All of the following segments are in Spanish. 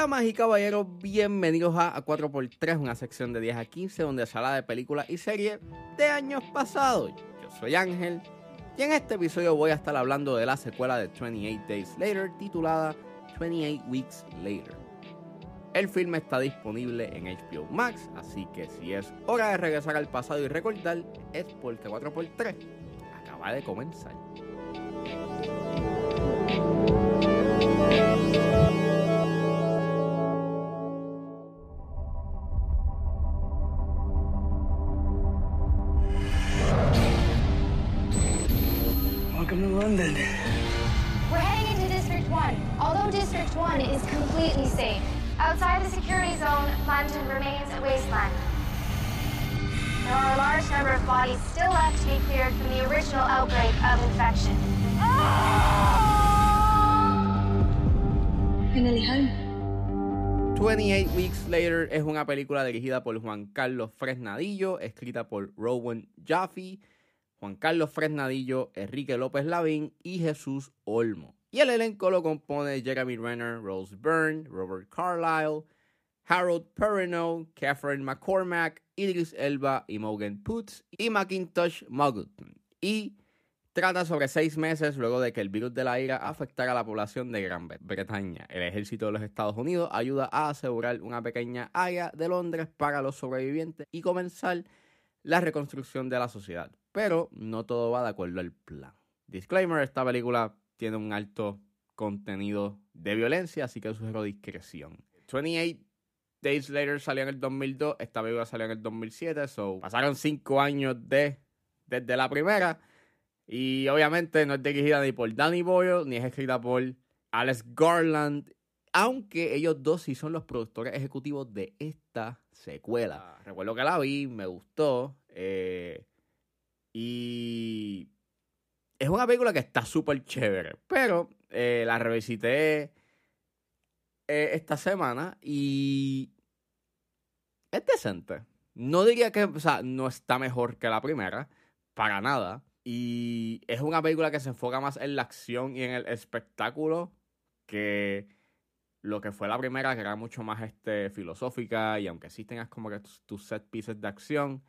Damas y caballeros, bienvenidos a, 4x3, una sección de 10 a 15 donde se habla de películas y series de años pasados. Yo soy Ángel y en este episodio voy a estar hablando de la secuela de 28 Days Later titulada 28 Weeks Later. El filme está disponible en HBO Max, así que si es hora de regresar al pasado y recordar, es porque 4x3 acaba de comenzar. Welcome to London. We're heading into District 1. Although District 1 is completely safe, outside the security zone, London remains a wasteland. There are a large number of bodies still left to be cleared from the original outbreak of infection. We're nearly home. 28 Weeks Later es una película dirigida por Juan Carlos Fresnadillo, escrita por Rowan Jaffe, Juan Carlos Fresnadillo, Enrique López Lavín y Jesús Olmo. Y el elenco lo compone Jeremy Renner, Rose Byrne, Robert Carlyle, Harold Perrineau, Catherine McCormack, Idris Elba, Imogen Poots y Macintosh Muggleton. Y trata sobre seis meses luego de que el virus de la ira afectara a la población de Gran Bretaña. El ejército de los Estados Unidos ayuda a asegurar una pequeña área de Londres para los sobrevivientes y comenzar la reconstrucción de la sociedad. Pero no todo va de acuerdo al plan. Disclaimer, esta película tiene un alto contenido de violencia, así que sugiero discreción. 28 Days Later salió en el 2002, esta película salió en el 2007, so pasaron cinco años de, desde la primera. Y obviamente no es dirigida ni por Danny Boyle, ni es escrita por Alex Garland, aunque ellos dos sí son los productores ejecutivos de esta secuela. Recuerdo que la vi, me gustó. eh, y es una película que está súper chévere. Pero eh, la revisité eh, esta semana y es decente. No diría que, o sea, no está mejor que la primera, para nada. Y es una película que se enfoca más en la acción y en el espectáculo que lo que fue la primera, que era mucho más este, filosófica. Y aunque sí tengas como que tus set pieces de acción,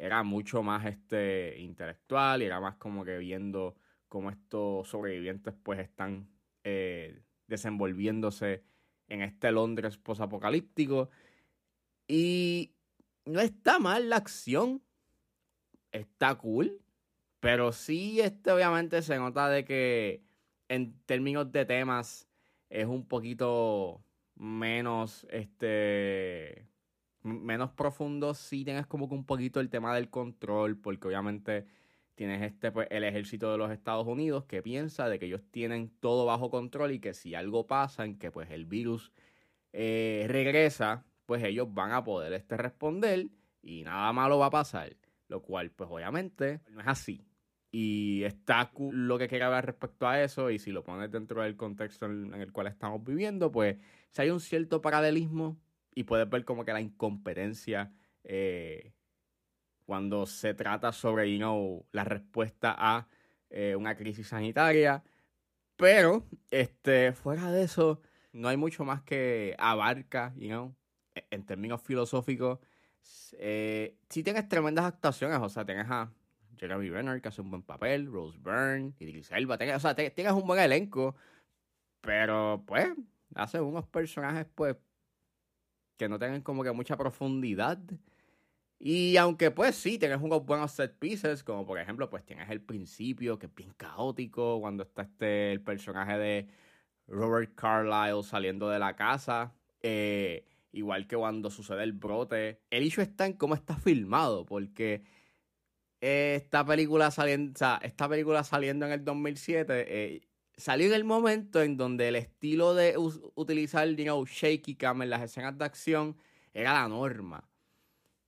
era mucho más este, intelectual y era más como que viendo cómo estos sobrevivientes pues están eh, desenvolviéndose en este Londres posapocalíptico. Y no está mal la acción. Está cool. Pero sí, este obviamente se nota de que en términos de temas es un poquito menos este menos profundo. Sí tienes como que un poquito el tema del control. Porque obviamente tienes este pues, el ejército de los Estados Unidos que piensa de que ellos tienen todo bajo control y que si algo pasa en que pues el virus eh, regresa, pues ellos van a poder este, responder y nada malo va a pasar. Lo cual, pues obviamente, no es así. Y está lo que quiere hablar respecto a eso. Y si lo pones dentro del contexto en el cual estamos viviendo, pues si hay un cierto paralelismo y puedes ver como que la incompetencia eh, cuando se trata sobre, you know, la respuesta a eh, una crisis sanitaria. Pero, este, fuera de eso, no hay mucho más que abarca, you know, e- en términos filosóficos. Eh, sí tienes tremendas actuaciones, o sea, tienes a Jeremy Renner que hace un buen papel, Rose Byrne, Idris Elba, tienes, o sea, tienes un buen elenco, pero pues hace unos personajes pues que no tengan como que mucha profundidad. Y aunque pues sí, tienes unos buenos set pieces, como por ejemplo pues tienes el principio que es bien caótico, cuando está este el personaje de Robert Carlyle saliendo de la casa, eh, igual que cuando sucede el brote. El hecho está en cómo está filmado, porque eh, esta película saliendo, o sea, esta película saliendo en el 2007 eh, salió en el momento en donde el estilo de utilizar, know, shaky cam en las escenas de acción era la norma.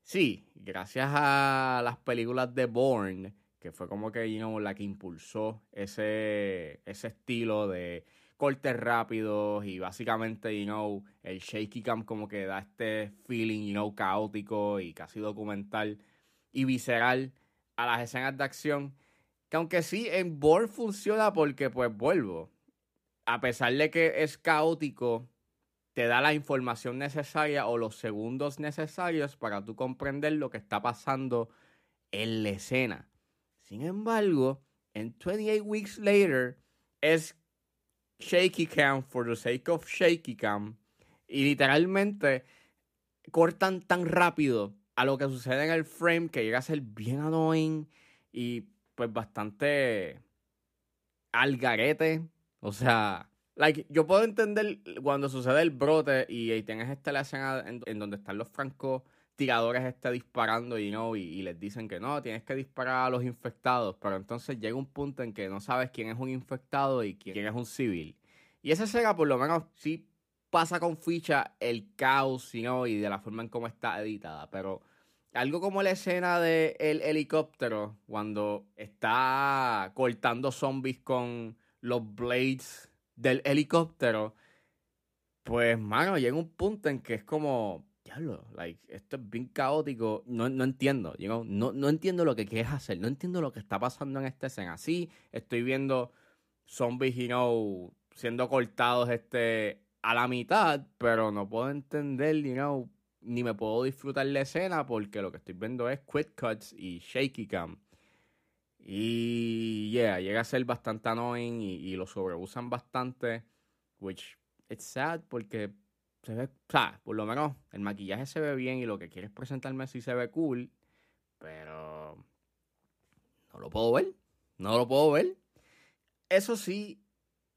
Sí, gracias a las películas de Bourne, que fue como que, you know, la que impulsó ese, ese estilo de cortes rápidos y básicamente, you know, el shaky cam como que da este feeling, you know, caótico y casi documental y visceral a las escenas de acción. Que aunque sí, en Bourne funciona porque, pues, vuelvo. A pesar de que es caótico, te da la información necesaria o los segundos necesarios para tú comprender lo que está pasando en la escena. Sin embargo, en 28 Weeks Later es shaky cam for the sake of shaky cam. Y literalmente cortan tan rápido a lo que sucede en el frame que llega a ser bien annoying y pues bastante al garete. O sea, like, yo puedo entender cuando sucede el brote y, y tienes esta escena en, donde están los francos tiradores este disparando y, no, y, les dicen que no, tienes que disparar a los infectados, pero entonces llega un punto en que no sabes quién es un infectado y quién es un civil. Y esa escena por lo menos sí pasa con ficha el caos ¿no? y de la forma en cómo está editada, pero algo como la escena del helicóptero, cuando está cortando zombies con los blades del helicóptero, pues, mano, llega un punto en que es como, diablo, like, esto es bien caótico, no, no entiendo, you no, no entiendo lo que quieres hacer, no entiendo lo que está pasando en esta escena. Sí, estoy viendo zombies, you know, siendo cortados este, a la mitad, pero no puedo entender, you know, ni me puedo disfrutar la escena porque lo que estoy viendo es quick cuts y shaky cam. Y yeah, llega a ser bastante annoying y, lo sobreusan bastante, which it's sad porque se ve, o sea, por lo menos el maquillaje se ve bien y lo que quieres presentarme sí se ve cool, pero no lo puedo ver, no lo puedo ver. Eso sí,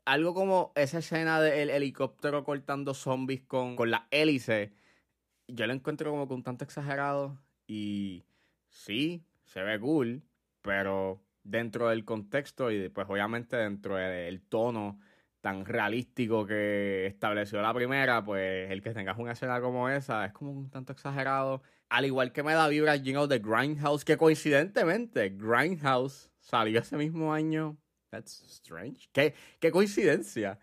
algo como esa escena del helicóptero cortando zombies con, con la hélice yo lo encuentro como que un tanto exagerado y sí, se ve cool, pero dentro del contexto y pues obviamente dentro del tono tan realístico que estableció la primera, pues el que tengas una escena como esa es como un tanto exagerado. Al igual que me da vibra, you know, de Grindhouse, que coincidentemente Grindhouse salió ese mismo año. That's strange. ¿Qué, qué coincidencia.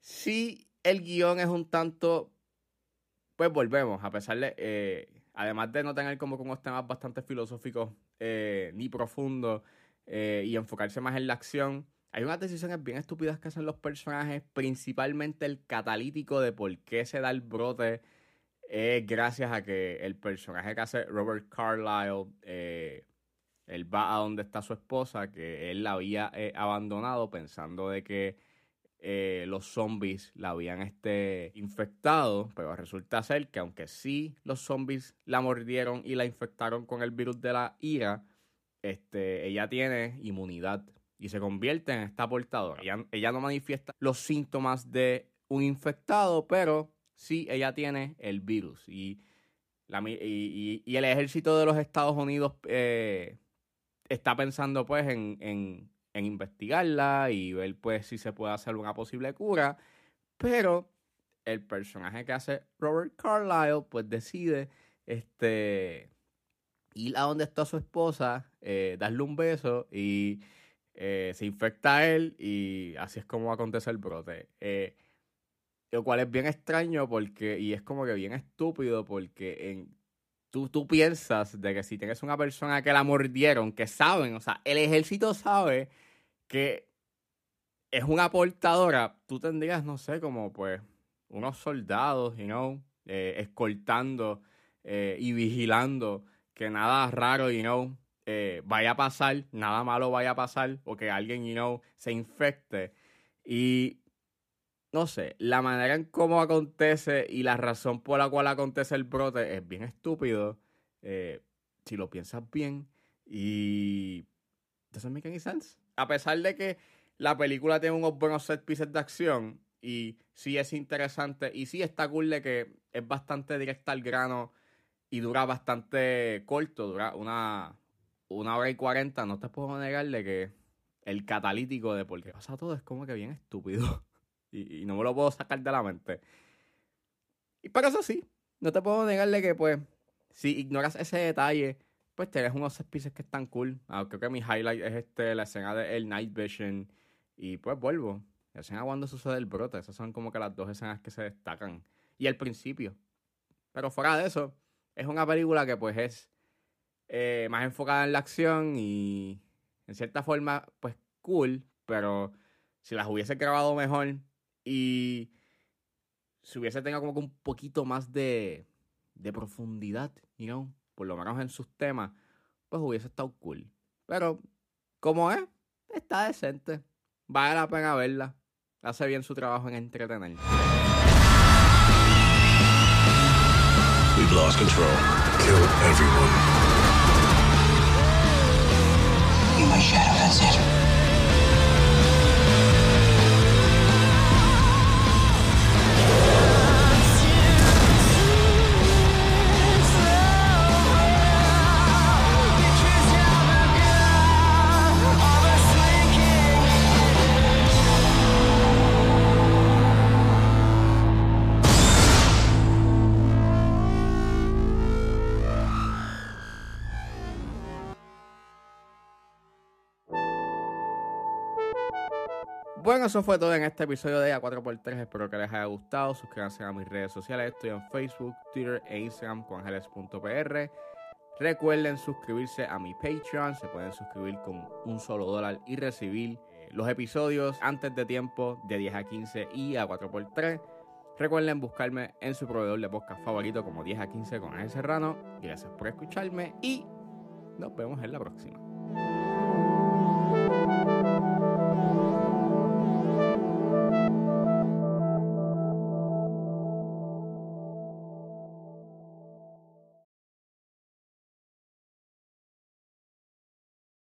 Sí, el guion es un tanto pues volvemos, a pesar de, eh, además de no tener como unos temas bastante filosóficos eh, ni profundos eh, y enfocarse más en la acción, hay unas decisiones bien estúpidas que hacen los personajes, principalmente el catalítico de por qué se da el brote es gracias a que el personaje que hace Robert Carlyle, él va a donde está su esposa, que él la había abandonado pensando de que eh, los zombies la habían este, infectado, pero resulta ser que aunque sí los zombies la mordieron y la infectaron con el virus de la ira, este, ella tiene inmunidad y se convierte en esta portadora. Ella, no manifiesta los síntomas de un infectado, pero sí ella tiene el virus. Y, y, el ejército de los Estados Unidos eh, está pensando pues en investigarla y ver pues si se puede hacer una posible cura. Pero el personaje que hace Robert Carlyle pues decide este ir a donde está su esposa, eh, darle un beso y eh, se infecta a él y así es como acontece el brote. Eh, lo cual es bien extraño porque, y es como que bien estúpido porque en, tú, tú piensas de que si tienes una persona que la mordieron, que saben, o sea, el ejército sabe que es una portadora, tú tendrías, no sé, como pues unos soldados, you know, eh, escoltando eh, y vigilando que nada raro, you know, eh, vaya a pasar, nada malo vaya a pasar, o que alguien, you know, se infecte. Y no sé, la manera en cómo acontece y la razón por la cual acontece el brote es bien estúpido. si lo piensas bien. Y. ¿Doesn't make any sense? A pesar de que la película tiene unos buenos set pieces de acción y sí es interesante y sí está cool de que es bastante directa al grano y dura bastante corto, dura una, una hora y cuarenta, no te puedo negar de que el catalítico de por qué pasa todo es como que bien estúpido y, y no me lo puedo sacar de la mente. Y para eso sí, no te puedo negarle que pues si ignoras ese detalle pues tienes unos pieces que están cool. Ah, creo que mi highlight es este, la escena de el Night Vision. Y pues vuelvo. La escena cuando sucede el brote. Esas son como que las dos escenas que se destacan. Y el principio. Pero fuera de eso, es una película que pues es eh, más enfocada en la acción y en cierta forma, pues cool. Pero si las hubiese grabado mejor y si hubiese tenido como que un poquito más de, de profundidad, you know, por lo menos en sus temas, pues hubiese estado cool. Pero, como es, está decente. Vale la pena verla. Hace bien su trabajo en entretener. We've lost control. Kill everyone. My shadow, that's it. Bueno, eso fue todo en este episodio de A4x3. Espero que les haya gustado. Suscríbanse a mis redes sociales. Estoy en Facebook, Twitter e Instagram con ángeles.pr. Recuerden suscribirse a mi Patreon. Se pueden suscribir con un solo dólar y recibir eh, los episodios antes de tiempo de 10 a 15 y a 4x3. Recuerden buscarme en su proveedor de podcast favorito como 10 a 15 con Ángel Serrano. Gracias por escucharme y nos vemos en la próxima.